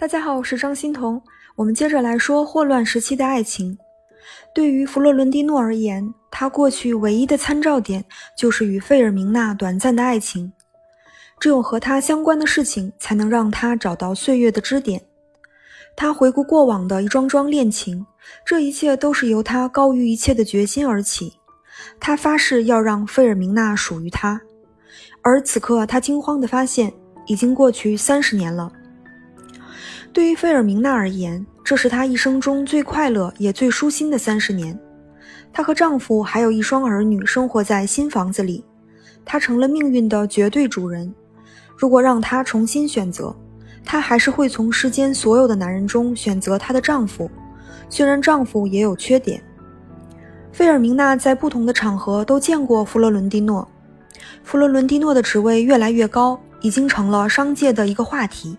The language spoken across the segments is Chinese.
大家好，我是张欣彤。我们接着来说霍乱时期的爱情。对于弗洛伦蒂诺而言，他过去唯一的参照点就是与费尔明娜短暂的爱情。只有和他相关的事情，才能让他找到岁月的支点。他回顾过往的一桩桩恋情，这一切都是由他高于一切的决心而起。他发誓要让费尔明娜属于他。而此刻，他惊慌地发现，已经过去三十年了。对于费尔明娜而言，这是她一生中最快乐也最舒心的三十年。她和丈夫还有一双儿女生活在新房子里，她成了命运的绝对主人。如果让她重新选择，她还是会从世间所有的男人中选择她的丈夫，虽然丈夫也有缺点。费尔明娜在不同的场合都见过弗洛伦蒂诺，弗洛伦蒂诺的职位越来越高，已经成了商界的一个话题。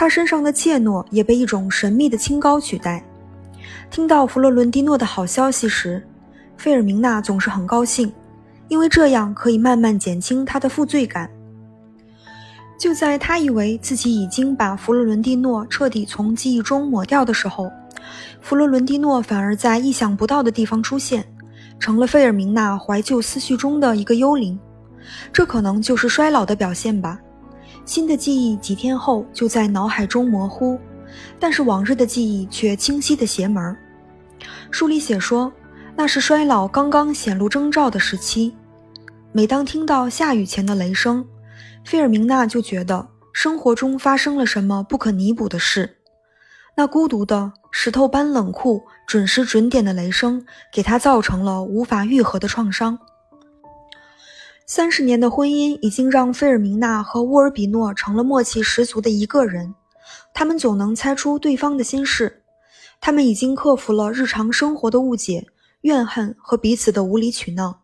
他身上的怯懦也被一种神秘的清高取代。听到弗洛伦蒂诺的好消息时，费尔明娜总是很高兴，因为这样可以慢慢减轻他的负罪感。就在他以为自己已经把弗洛伦蒂诺彻底从记忆中抹掉的时候，弗洛伦蒂诺反而在意想不到的地方出现，成了费尔明娜怀旧思绪中的一个幽灵。这可能就是衰老的表现吧。新的记忆几天后就在脑海中模糊，但是往日的记忆却清晰的邪门。书里写说，那是衰老刚刚显露征兆的时期。每当听到下雨前的雷声，菲尔明娜就觉得生活中发生了什么不可弥补的事。那孤独的石头般冷酷、准时准点的雷声，给她造成了无法愈合的创伤。三十年的婚姻已经让费尔明娜和沃尔比诺成了默契十足的一个人，他们总能猜出对方的心事，他们已经克服了日常生活的误解、怨恨和彼此的无理取闹，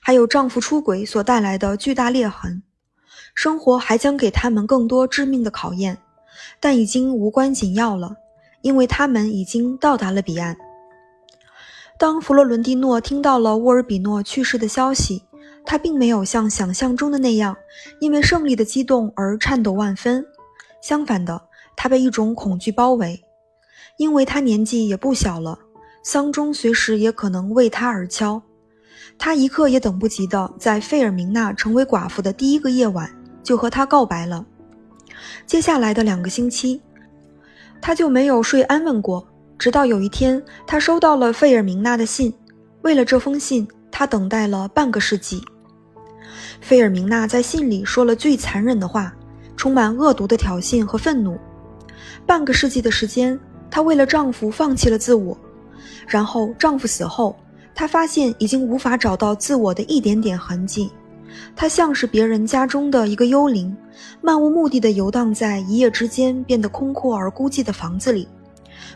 还有丈夫出轨所带来的巨大裂痕。生活还将给他们更多致命的考验，但已经无关紧要了，因为他们已经到达了彼岸。当弗洛伦蒂诺听到了沃尔比诺去世的消息。他并没有像想象中的那样，因为胜利的激动而颤抖万分。相反的，他被一种恐惧包围，因为他年纪也不小了，丧钟随时也可能为他而敲。他一刻也等不及的，在费尔明娜成为寡妇的第一个夜晚就和她告白了。接下来的两个星期，他就没有睡安稳过，直到有一天，他收到了费尔明娜的信。为了这封信。他等待了半个世纪。菲尔明娜在信里说了最残忍的话，充满恶毒的挑衅和愤怒。半个世纪的时间，她为了丈夫放弃了自我。然后丈夫死后，她发现已经无法找到自我的一点点痕迹。她像是别人家中的一个幽灵，漫无目的地游荡在一夜之间变得空阔而孤寂的房子里，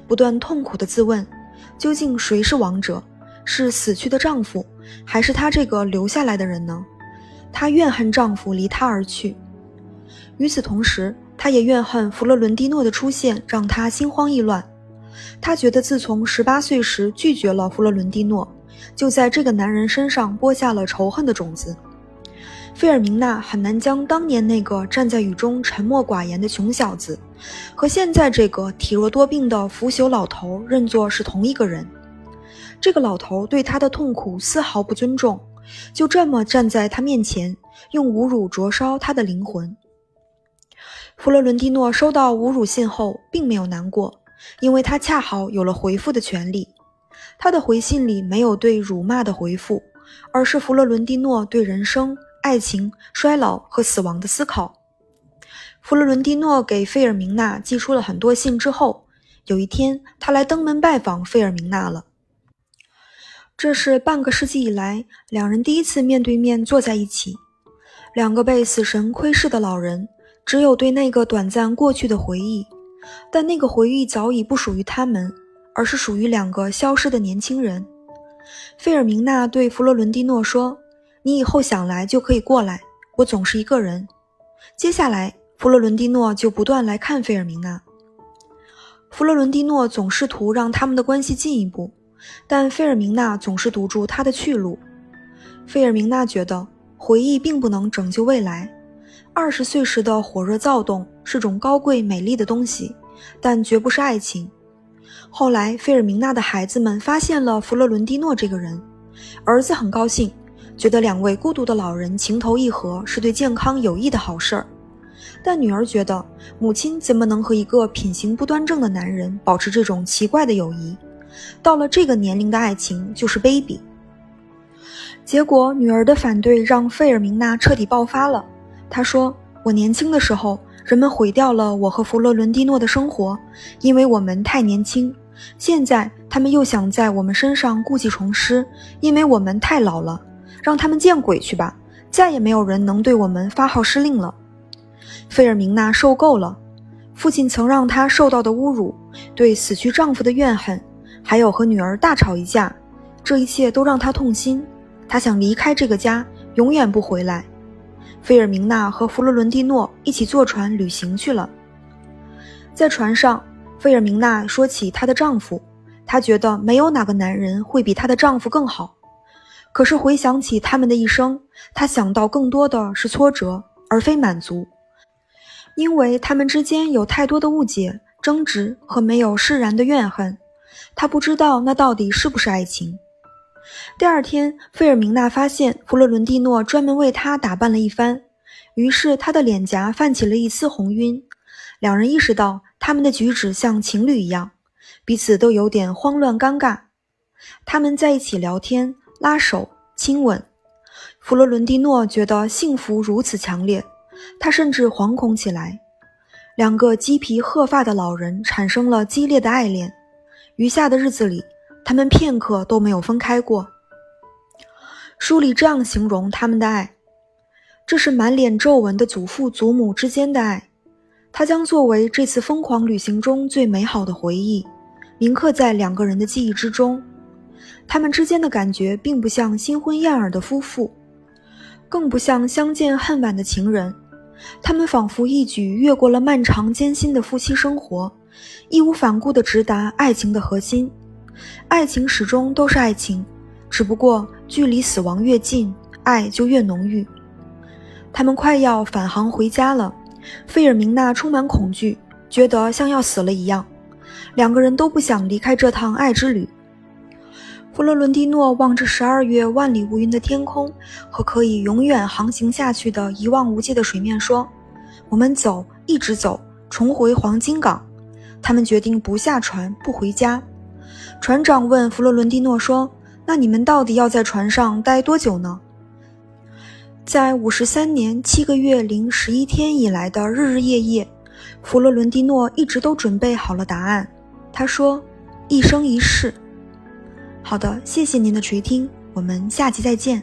不断痛苦地自问：究竟谁是王者？是死去的丈夫，还是她这个留下来的人呢？她怨恨丈夫离她而去，与此同时，她也怨恨弗洛伦蒂诺的出现让她心慌意乱。她觉得自从十八岁时拒绝了弗洛伦蒂诺，就在这个男人身上播下了仇恨的种子。费尔明娜很难将当年那个站在雨中沉默寡言的穷小子，和现在这个体弱多病的腐朽老头认作是同一个人。这个老头对他的痛苦丝毫不尊重，就这么站在他面前，用侮辱灼烧他的灵魂。弗洛伦蒂诺收到侮辱信后，并没有难过，因为他恰好有了回复的权利。他的回信里没有对辱骂的回复，而是弗洛伦蒂诺对人生、爱情、衰老和死亡的思考。弗洛伦蒂诺给费尔明娜寄出了很多信之后，有一天他来登门拜访费尔明娜了。这是半个世纪以来两人第一次面对面坐在一起。两个被死神窥视的老人，只有对那个短暂过去的回忆，但那个回忆早已不属于他们，而是属于两个消失的年轻人。费尔明娜对弗洛伦蒂诺说：“你以后想来就可以过来，我总是一个人。”接下来，弗洛伦蒂诺就不断来看费尔明娜。弗洛伦蒂诺总试图让他们的关系进一步。但费尔明娜总是堵住他的去路。费尔明娜觉得回忆并不能拯救未来。二十岁时的火热躁动是种高贵美丽的东西，但绝不是爱情。后来，费尔明娜的孩子们发现了弗洛伦蒂诺这个人，儿子很高兴，觉得两位孤独的老人情投意合是对健康有益的好事儿。但女儿觉得，母亲怎么能和一个品行不端正的男人保持这种奇怪的友谊？到了这个年龄的爱情就是卑鄙。结果，女儿的反对让费尔明娜彻底爆发了。她说：“我年轻的时候，人们毁掉了我和弗洛伦蒂诺的生活，因为我们太年轻。”现在他们又想在我们身上故技重施，因为我们太老了，让他们见鬼去吧！再也没有人能对我们发号施令了。费尔明娜受够了，父亲曾让她受到的侮辱，对死去丈夫的怨恨，还有和女儿大吵一架，这一切都让她痛心。她想离开这个家，永远不回来。费尔明娜和弗洛伦蒂诺一起坐船旅行去了，在船上。费尔明娜说起她的丈夫，她觉得没有哪个男人会比她的丈夫更好。可是回想起他们的一生，她想到更多的是挫折，而非满足，因为他们之间有太多的误解、争执和没有释然的怨恨。他不知道那到底是不是爱情。第二天，费尔明娜发现弗洛伦蒂诺专门为她打扮了一番，于是她的脸颊泛起了一丝红晕。两人意识到。他们的举止像情侣一样，彼此都有点慌乱尴尬。他们在一起聊天、拉手、亲吻。弗洛伦蒂诺觉得幸福如此强烈，他甚至惶恐起来。两个鸡皮鹤发的老人产生了激烈的爱恋。余下的日子里，他们片刻都没有分开过。书里这样形容他们的爱：这是满脸皱纹的祖父祖母之间的爱。它将作为这次疯狂旅行中最美好的回忆，铭刻在两个人的记忆之中。他们之间的感觉并不像新婚燕尔的夫妇，更不像相见恨晚的情人。他们仿佛一举越过了漫长艰辛的夫妻生活，义无反顾地直达爱情的核心。爱情始终都是爱情，只不过距离死亡越近，爱就越浓郁。他们快要返航回家了。费尔明娜充满恐惧，觉得像要死了一样。两个人都不想离开这趟爱之旅。弗洛伦蒂诺望着十二月万里无云的天空和可以永远航行下去的一望无际的水面，说：“我们走，一直走，重回黄金港。”他们决定不下船，不回家。船长问弗洛伦蒂诺说：“那你们到底要在船上待多久呢？”在五十三年七个月零十一天以来的日日夜夜，弗洛伦蒂诺一直都准备好了答案。他说：“一生一世。”好的，谢谢您的垂听，我们下期再见。